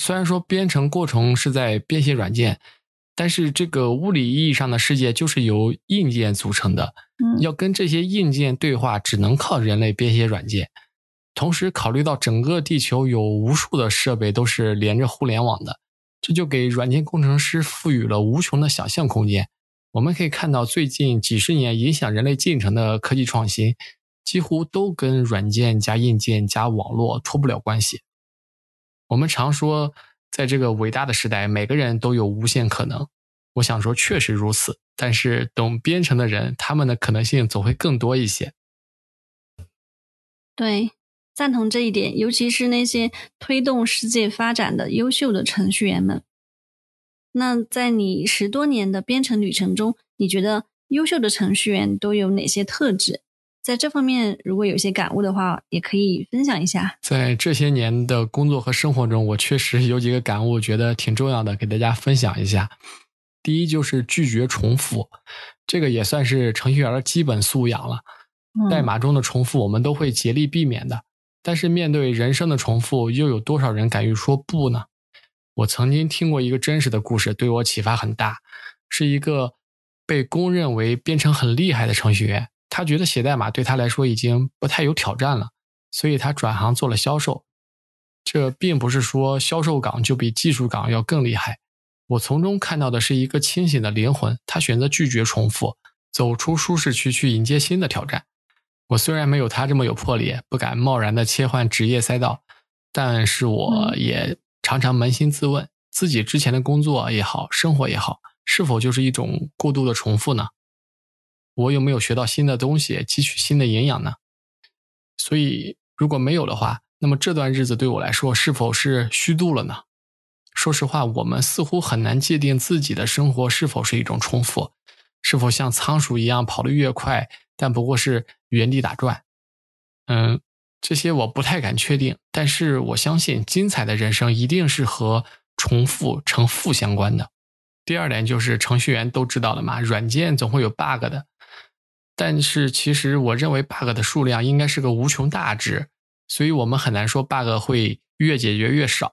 虽然说编程过程是在编写软件，但是这个物理意义上的世界就是由硬件组成的，要跟这些硬件对话，只能靠人类编写软件。同时，考虑到整个地球有无数的设备都是连着互联网的。这就给软件工程师赋予了无穷的想象空间。我们可以看到，最近几十年影响人类进程的科技创新，几乎都跟软件加硬件加网络脱不了关系。我们常说，在这个伟大的时代，每个人都有无限可能。我想说，确实如此。但是，懂编程的人，他们的可能性总会更多一些。对。赞同这一点，尤其是那些推动世界发展的优秀的程序员们。那在你十多年的编程旅程中，你觉得优秀的程序员都有哪些特质？在这方面，如果有些感悟的话，也可以分享一下。在这些年的工作和生活中，我确实有几个感悟，觉得挺重要的，给大家分享一下。第一，就是拒绝重复，这个也算是程序员的基本素养了。代码中的重复，我们都会竭力避免的。但是面对人生的重复，又有多少人敢于说不呢？我曾经听过一个真实的故事，对我启发很大。是一个被公认为编程很厉害的程序员，他觉得写代码对他来说已经不太有挑战了，所以他转行做了销售。这并不是说销售岗就比技术岗要更厉害。我从中看到的是一个清醒的灵魂，他选择拒绝重复，走出舒适区，去迎接新的挑战。我虽然没有他这么有魄力，不敢贸然的切换职业赛道，但是我也常常扪心自问，自己之前的工作也好，生活也好，是否就是一种过度的重复呢？我有没有学到新的东西，汲取新的营养呢？所以，如果没有的话，那么这段日子对我来说是否是虚度了呢？说实话，我们似乎很难界定自己的生活是否是一种重复，是否像仓鼠一样跑得越快。但不过是原地打转，嗯，这些我不太敢确定。但是我相信，精彩的人生一定是和重复成负相关的。第二点就是，程序员都知道的嘛，软件总会有 bug 的。但是其实我认为 bug 的数量应该是个无穷大值，所以我们很难说 bug 会越解决越少。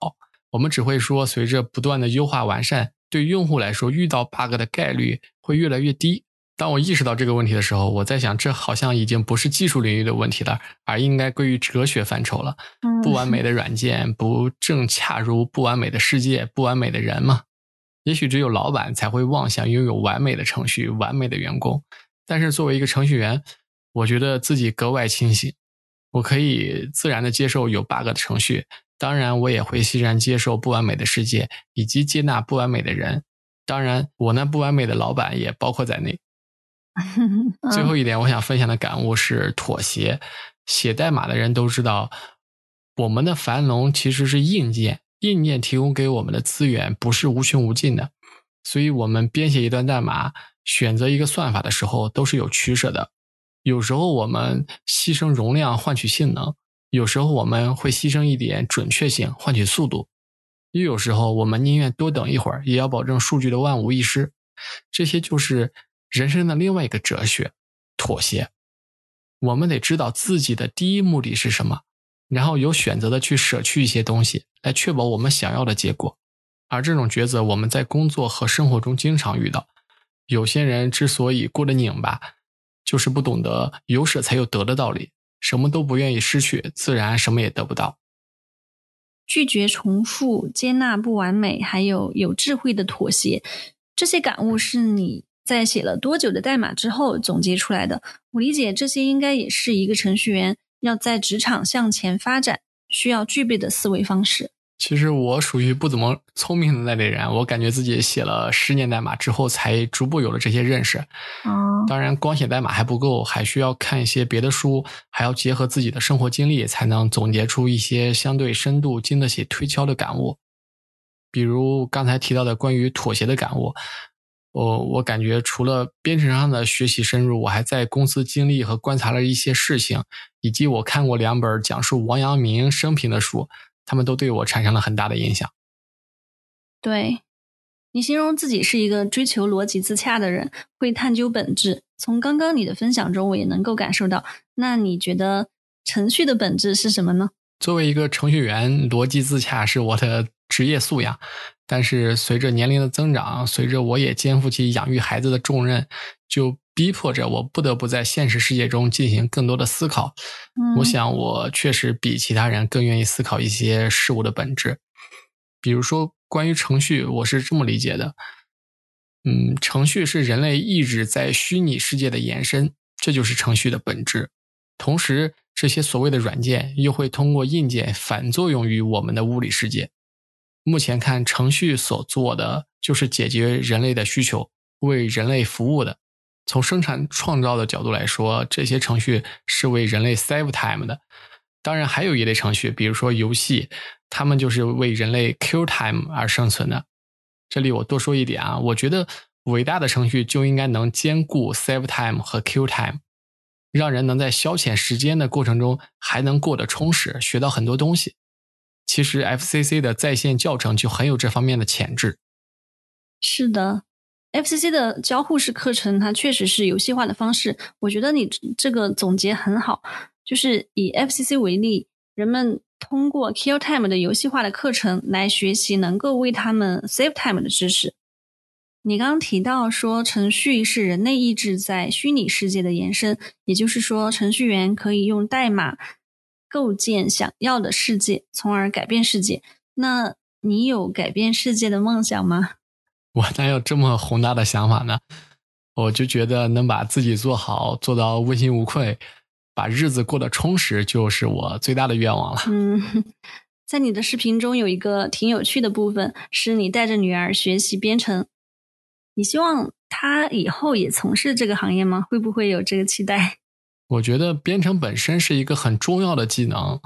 我们只会说，随着不断的优化完善，对用户来说遇到 bug 的概率会越来越低。当我意识到这个问题的时候，我在想，这好像已经不是技术领域的问题了，而应该归于哲学范畴了。不完美的软件，不正恰如不完美的世界，不完美的人吗？也许只有老板才会妄想拥有完美的程序、完美的员工。但是作为一个程序员，我觉得自己格外清醒。我可以自然的接受有 bug 的程序，当然我也会欣然接受不完美的世界，以及接纳不完美的人。当然，我那不完美的老板也包括在内。*laughs* 最后一点，我想分享的感悟是妥协。写代码的人都知道，我们的繁荣其实是硬件，硬件提供给我们的资源不是无穷无尽的，所以我们编写一段代码，选择一个算法的时候都是有取舍的。有时候我们牺牲容量换取性能，有时候我们会牺牲一点准确性换取速度，又有时候我们宁愿多等一会儿，也要保证数据的万无一失。这些就是人生的另外一个哲学——妥协。我们得知道自己的第一目的是什么，然后有选择的去舍去一些东西，来确保我们想要的结果。而这种抉择，我们在工作和生活中经常遇到。有些人之所以过得拧巴，就是不懂得有舍才有得的道理，什么都不愿意失去，自然什么也得不到。拒绝重复，接纳不完美，还有有智慧的妥协，这些感悟是你在写了多久的代码之后总结出来的？我理解这些应该也是一个程序员要在职场向前发展需要具备的思维方式。其实我属于不怎么聪明的那类人，我感觉自己写了十年代码之后，才逐步有了这些认识。哦，当然，光写代码还不够，还需要看一些别的书，还要结合自己的生活经历，才能总结出一些相对深度、经得起推敲的感悟。比如刚才提到的关于妥协的感悟，我我感觉除了编程上的学习深入，我还在公司经历和观察了一些事情，以及我看过两本讲述王阳明生平的书。他们都对我产生了很大的影响。对，你形容自己是一个追求逻辑自洽的人，会探究本质。从刚刚你的分享中，我也能够感受到。那你觉得程序的本质是什么呢？作为一个程序员，逻辑自洽是我的职业素养。但是随着年龄的增长，随着我也肩负起养育孩子的重任，就。逼迫着我不得不在现实世界中进行更多的思考。我想，我确实比其他人更愿意思考一些事物的本质。比如说，关于程序，我是这么理解的：嗯，程序是人类意志在虚拟世界的延伸，这就是程序的本质。同时，这些所谓的软件又会通过硬件反作用于我们的物理世界。目前看，程序所做的就是解决人类的需求，为人类服务的。从生产创造的角度来说，这些程序是为人类 save time 的。当然，还有一类程序，比如说游戏，它们就是为人类 kill time 而生存的。这里我多说一点啊，我觉得伟大的程序就应该能兼顾 save time 和 kill time，让人能在消遣时间的过程中还能过得充实，学到很多东西。其实 FCC 的在线教程就很有这方面的潜质。是的。FCC 的交互式课程，它确实是游戏化的方式。我觉得你这个总结很好，就是以 FCC 为例，人们通过 Kill Time 的游戏化的课程来学习能够为他们 Save Time 的知识。你刚刚提到说，程序是人类意志在虚拟世界的延伸，也就是说，程序员可以用代码构建想要的世界，从而改变世界。那你有改变世界的梦想吗？我哪有这么宏大的想法呢？我就觉得能把自己做好，做到问心无愧，把日子过得充实，就是我最大的愿望了。嗯，在你的视频中有一个挺有趣的部分，是你带着女儿学习编程。你希望她以后也从事这个行业吗？会不会有这个期待？我觉得编程本身是一个很重要的技能，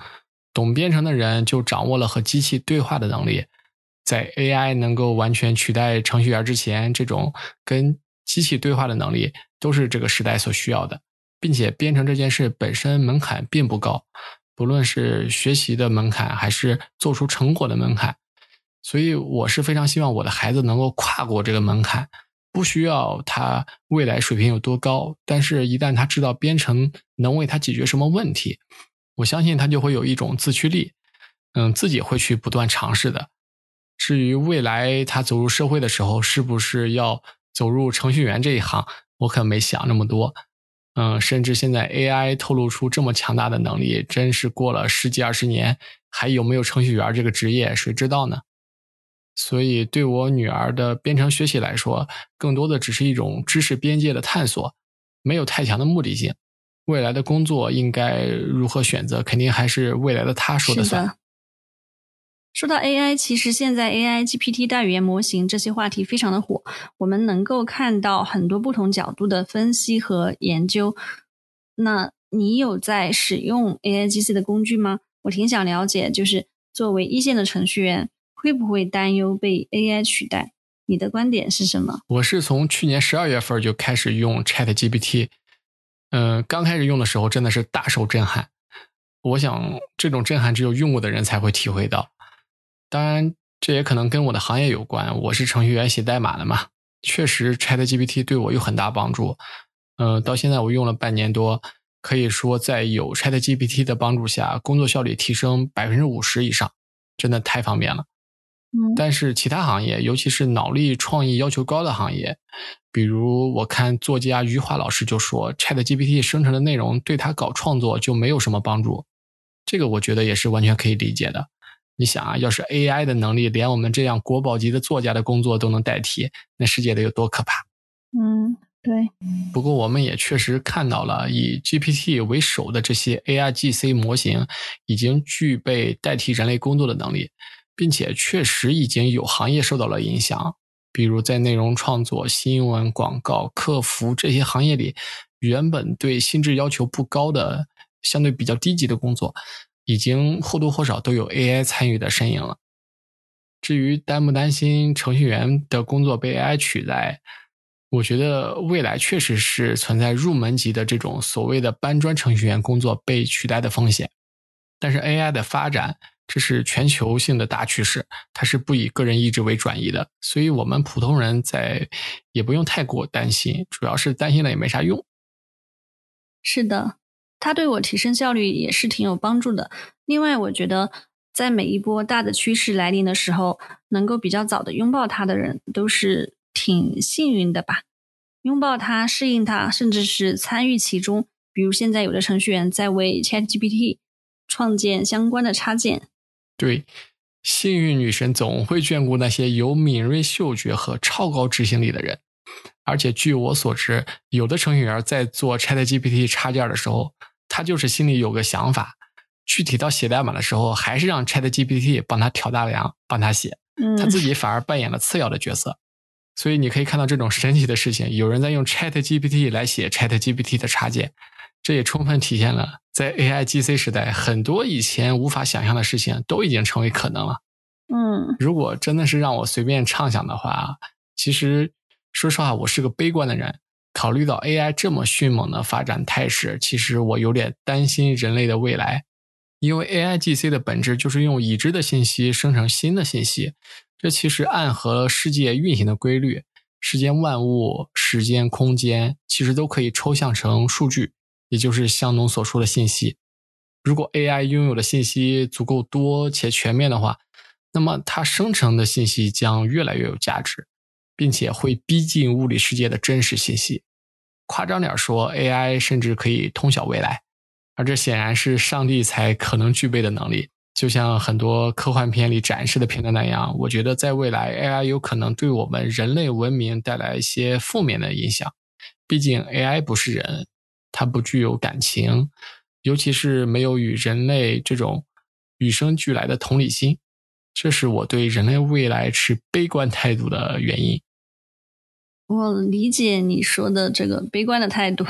懂编程的人就掌握了和机器对话的能力。在 AI 能够完全取代程序员之前，这种跟机器对话的能力都是这个时代所需要的，并且编程这件事本身门槛并不高，不论是学习的门槛还是做出成果的门槛，所以我是非常希望我的孩子能够跨过这个门槛，不需要他未来水平有多高，但是一旦他知道编程能为他解决什么问题，我相信他就会有一种自驱力，嗯，自己会去不断尝试的。至于未来他走入社会的时候，是不是要走入程序员这一行，我可没想那么多。嗯，甚至现在 AI 透露出这么强大的能力，真是过了十几二十年，还有没有程序员这个职业，谁知道呢？所以，对我女儿的编程学习来说，更多的只是一种知识边界的探索，没有太强的目的性。未来的工作应该如何选择，肯定还是未来的她说的算。说到 AI，其实现在 AI、GPT 大语言模型这些话题非常的火，我们能够看到很多不同角度的分析和研究。那你有在使用 AIGC 的工具吗？我挺想了解，就是作为一线的程序员，会不会担忧被 AI 取代？你的观点是什么？我是从去年十二月份就开始用 ChatGPT，嗯，刚开始用的时候真的是大受震撼。我想这种震撼只有用过的人才会体会到。当然，这也可能跟我的行业有关。我是程序员写代码的嘛，确实 ChatGPT 对我有很大帮助。嗯，到现在我用了半年多，可以说在有 ChatGPT 的帮助下，工作效率提升百分之五十以上，真的太方便了。但是其他行业，尤其是脑力创意要求高的行业，比如我看作家余华老师就说，ChatGPT 生成的内容对他搞创作就没有什么帮助。这个我觉得也是完全可以理解的。你想啊，要是 AI 的能力连我们这样国宝级的作家的工作都能代替，那世界得有多可怕？嗯，对。不过我们也确实看到了，以 GPT 为首的这些 AIGC 模型已经具备代替人类工作的能力。并且确实已经有行业受到了影响，比如在内容创作、新闻、广告、客服这些行业里，原本对心智要求不高的、相对比较低级的工作，已经或多或少都有 AI 参与的身影了。至于担不担心程序员的工作被 AI 取代，我觉得未来确实是存在入门级的这种所谓的搬砖程序员工作被取代的风险。但是 AI 的发展。这是全球性的大趋势，它是不以个人意志为转移的，所以我们普通人在也不用太过担心，主要是担心了也没啥用。是的，它对我提升效率也是挺有帮助的。另外，我觉得在每一波大的趋势来临的时候，能够比较早的拥抱它的人，都是挺幸运的吧？拥抱它，适应它，甚至是参与其中。比如现在有的程序员在为 ChatGPT 创建相关的插件。对，幸运女神总会眷顾那些有敏锐嗅觉和超高执行力的人。而且据我所知，有的程序员在做 ChatGPT 插件的时候，他就是心里有个想法，具体到写代码的时候，还是让 ChatGPT 帮他挑大梁，帮他写，他自己反而扮演了次要的角色。所以你可以看到这种神奇的事情，有人在用 ChatGPT 来写 ChatGPT 的插件。这也充分体现了，在 AI GC 时代，很多以前无法想象的事情都已经成为可能了。嗯，如果真的是让我随便畅想的话，其实说实话，我是个悲观的人。考虑到 AI 这么迅猛的发展态势，其实我有点担心人类的未来。因为 AI GC 的本质就是用已知的信息生成新的信息，这其实暗合了世界运行的规律。世间万物、时间、空间，其实都可以抽象成数据。也就是香农所说的信息，如果 AI 拥有的信息足够多且全面的话，那么它生成的信息将越来越有价值，并且会逼近物理世界的真实信息。夸张点说，AI 甚至可以通晓未来，而这显然是上帝才可能具备的能力。就像很多科幻片里展示的片段那样，我觉得在未来，AI 有可能对我们人类文明带来一些负面的影响。毕竟 AI 不是人。它不具有感情，尤其是没有与人类这种与生俱来的同理心，这是我对人类未来持悲观态度的原因。我理解你说的这个悲观的态度，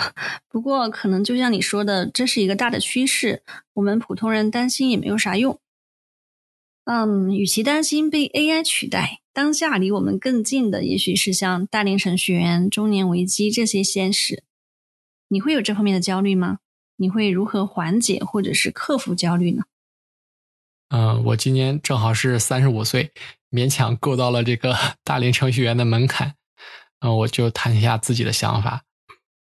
不过可能就像你说的，这是一个大的趋势，我们普通人担心也没有啥用。嗯，与其担心被 AI 取代，当下离我们更近的，也许是像大龄程序员、中年危机这些现实。你会有这方面的焦虑吗？你会如何缓解或者是克服焦虑呢？嗯，我今年正好是三十五岁，勉强够到了这个大龄程序员的门槛。嗯，我就谈一下自己的想法。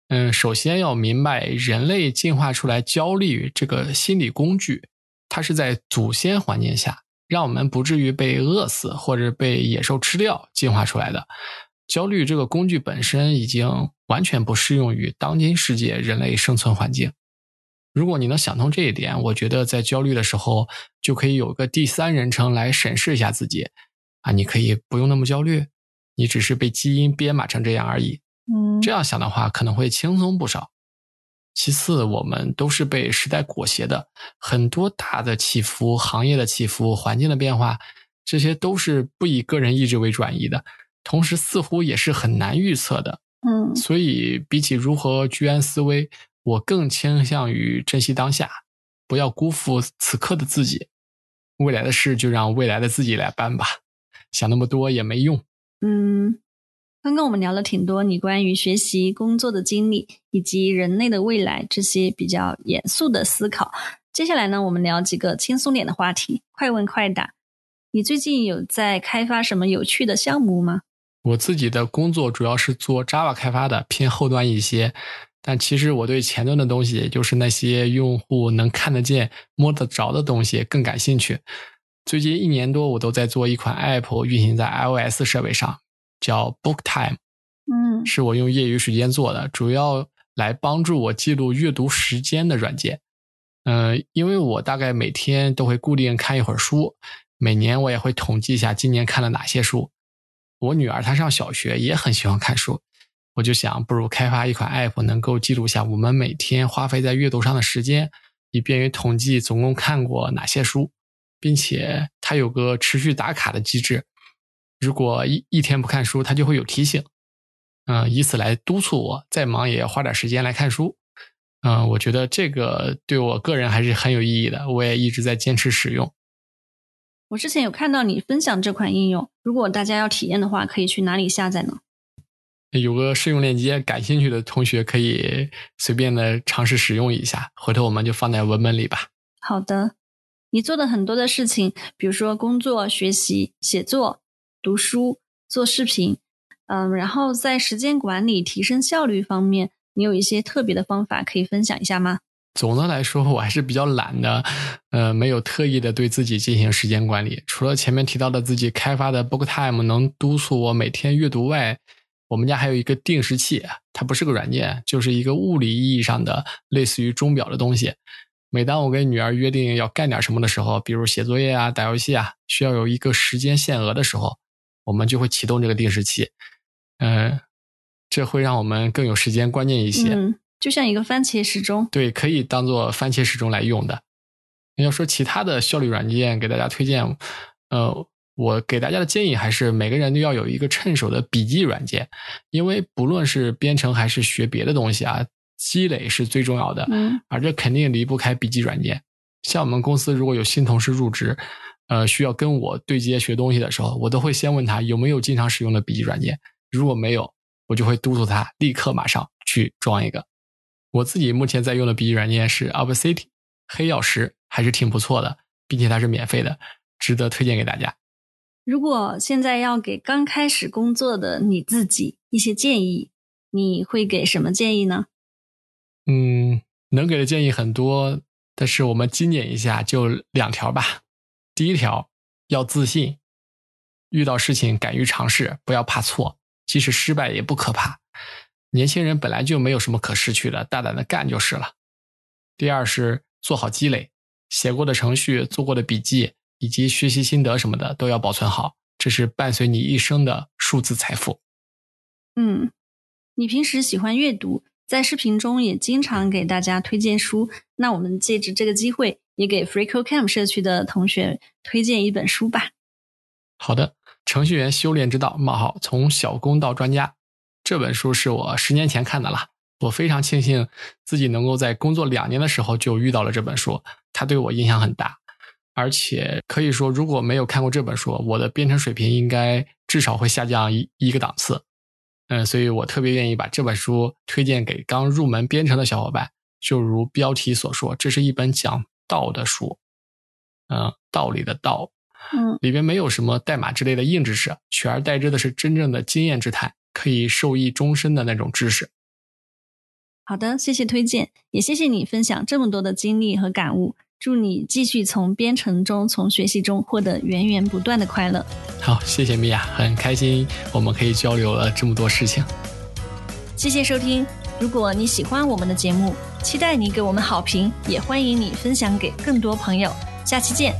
嗯，首先要明白，人类进化出来焦虑这个心理工具，它是在祖先环境下，让我们不至于被饿死或者被野兽吃掉进化出来的。焦虑这个工具本身已经完全不适用于当今世界人类生存环境。如果你能想通这一点，我觉得在焦虑的时候就可以有个第三人称来审视一下自己。啊，你可以不用那么焦虑，你只是被基因编码成这样而已。嗯，这样想的话可能会轻松不少。其次，我们都是被时代裹挟的，很多大的起伏、行业的起伏、环境的变化，这些都是不以个人意志为转移的。同时，似乎也是很难预测的。嗯，所以比起如何居安思危，我更倾向于珍惜当下，不要辜负此刻的自己。未来的事就让未来的自己来办吧，想那么多也没用。嗯，刚刚我们聊了挺多你关于学习、工作的经历，以及人类的未来这些比较严肃的思考。接下来呢，我们聊几个轻松点的话题，快问快答。你最近有在开发什么有趣的项目吗？我自己的工作主要是做 Java 开发的，偏后端一些。但其实我对前端的东西，也就是那些用户能看得见、摸得着的东西更感兴趣。最近一年多，我都在做一款 App，运行在 iOS 设备上，叫 Book Time。嗯，是我用业余时间做的，主要来帮助我记录阅读时间的软件。嗯，因为我大概每天都会固定看一会儿书，每年我也会统计一下今年看了哪些书。我女儿她上小学，也很喜欢看书。我就想，不如开发一款 App，能够记录下我们每天花费在阅读上的时间，以便于统计总共看过哪些书，并且它有个持续打卡的机制。如果一一天不看书，它就会有提醒，嗯，以此来督促我再忙也要花点时间来看书。嗯，我觉得这个对我个人还是很有意义的，我也一直在坚持使用。我之前有看到你分享这款应用，如果大家要体验的话，可以去哪里下载呢？有个试用链接，感兴趣的同学可以随便的尝试使用一下，回头我们就放在文本里吧。好的，你做的很多的事情，比如说工作、学习、写作、读书、做视频，嗯，然后在时间管理、提升效率方面，你有一些特别的方法可以分享一下吗？总的来说，我还是比较懒的，呃，没有特意的对自己进行时间管理。除了前面提到的自己开发的 Book Time 能督促我每天阅读外，我们家还有一个定时器，它不是个软件，就是一个物理意义上的类似于钟表的东西。每当我跟女儿约定要干点什么的时候，比如写作业啊、打游戏啊，需要有一个时间限额的时候，我们就会启动这个定时器。嗯，这会让我们更有时间观念一些。嗯，就像一个番茄时钟。对，可以当做番茄时钟来用的。要说其他的效率软件，给大家推荐，呃。我给大家的建议还是每个人都要有一个趁手的笔记软件，因为不论是编程还是学别的东西啊，积累是最重要的。嗯，而这肯定离不开笔记软件。像我们公司如果有新同事入职，呃，需要跟我对接学东西的时候，我都会先问他有没有经常使用的笔记软件。如果没有，我就会督促他立刻马上去装一个。我自己目前在用的笔记软件是 Obsidian 黑曜石，还是挺不错的，并且它是免费的，值得推荐给大家。如果现在要给刚开始工作的你自己一些建议，你会给什么建议呢？嗯，能给的建议很多，但是我们精简一下，就两条吧。第一条，要自信，遇到事情敢于尝试，不要怕错，即使失败也不可怕。年轻人本来就没有什么可失去的，大胆的干就是了。第二是做好积累，写过的程序，做过的笔记。以及学习心得什么的都要保存好，这是伴随你一生的数字财富。嗯，你平时喜欢阅读，在视频中也经常给大家推荐书。那我们借着这个机会，也给 FreeCodeCamp 社区的同学推荐一本书吧。好的，《程序员修炼之道：冒号从小工到专家》这本书是我十年前看的了。我非常庆幸自己能够在工作两年的时候就遇到了这本书，它对我影响很大。而且可以说，如果没有看过这本书，我的编程水平应该至少会下降一一个档次。嗯，所以我特别愿意把这本书推荐给刚入门编程的小伙伴。就如标题所说，这是一本讲道的书，嗯，道理的道，嗯，里边没有什么代码之类的硬知识，取而代之的是真正的经验之谈，可以受益终身的那种知识。好的，谢谢推荐，也谢谢你分享这么多的经历和感悟。祝你继续从编程中、从学习中获得源源不断的快乐。好，谢谢米娅，很开心我们可以交流了这么多事情。谢谢收听，如果你喜欢我们的节目，期待你给我们好评，也欢迎你分享给更多朋友。下期见。